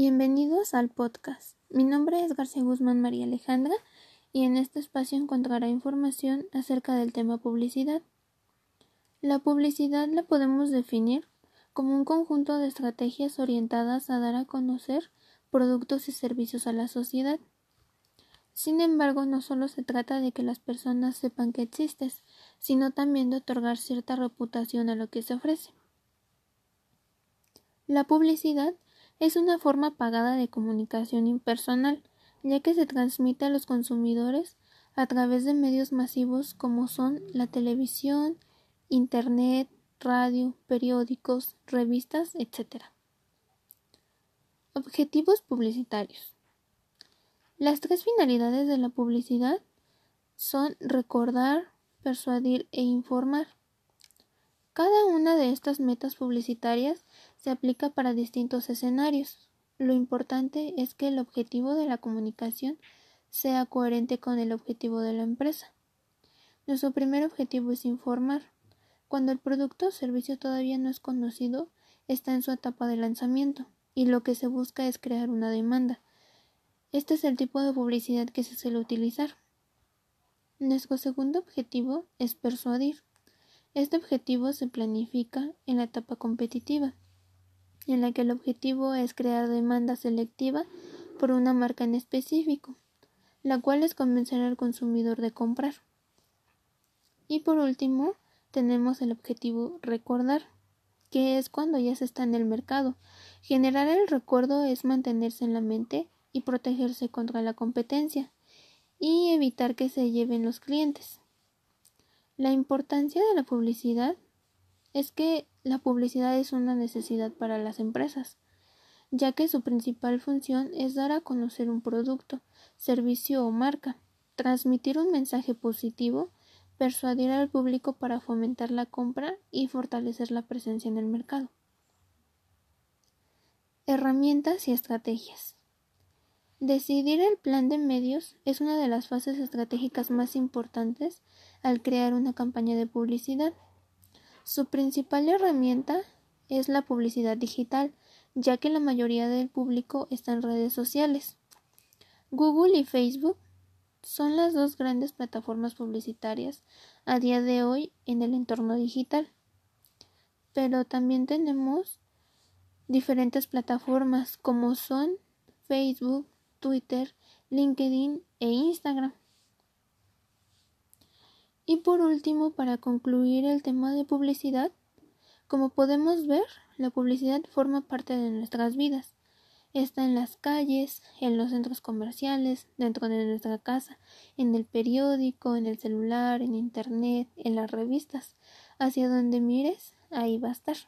Bienvenidos al podcast. Mi nombre es García Guzmán María Alejandra y en este espacio encontrará información acerca del tema publicidad. La publicidad la podemos definir como un conjunto de estrategias orientadas a dar a conocer productos y servicios a la sociedad. Sin embargo, no solo se trata de que las personas sepan que existes, sino también de otorgar cierta reputación a lo que se ofrece. La publicidad es una forma pagada de comunicación impersonal, ya que se transmite a los consumidores a través de medios masivos como son la televisión, Internet, radio, periódicos, revistas, etc. Objetivos publicitarios. Las tres finalidades de la publicidad son recordar, persuadir e informar. Cada una de estas metas publicitarias se aplica para distintos escenarios. Lo importante es que el objetivo de la comunicación sea coherente con el objetivo de la empresa. Nuestro primer objetivo es informar. Cuando el producto o servicio todavía no es conocido, está en su etapa de lanzamiento y lo que se busca es crear una demanda. Este es el tipo de publicidad que se suele utilizar. Nuestro segundo objetivo es persuadir. Este objetivo se planifica en la etapa competitiva, en la que el objetivo es crear demanda selectiva por una marca en específico, la cual es convencer al consumidor de comprar. Y por último, tenemos el objetivo recordar, que es cuando ya se está en el mercado. Generar el recuerdo es mantenerse en la mente y protegerse contra la competencia y evitar que se lleven los clientes. La importancia de la publicidad es que la publicidad es una necesidad para las empresas, ya que su principal función es dar a conocer un producto, servicio o marca, transmitir un mensaje positivo, persuadir al público para fomentar la compra y fortalecer la presencia en el mercado. Herramientas y estrategias. Decidir el plan de medios es una de las fases estratégicas más importantes al crear una campaña de publicidad. Su principal herramienta es la publicidad digital, ya que la mayoría del público está en redes sociales. Google y Facebook son las dos grandes plataformas publicitarias a día de hoy en el entorno digital. Pero también tenemos diferentes plataformas como son Facebook, Twitter, LinkedIn e Instagram. Y por último, para concluir el tema de publicidad, como podemos ver, la publicidad forma parte de nuestras vidas. Está en las calles, en los centros comerciales, dentro de nuestra casa, en el periódico, en el celular, en internet, en las revistas. Hacia donde mires, ahí va a estar.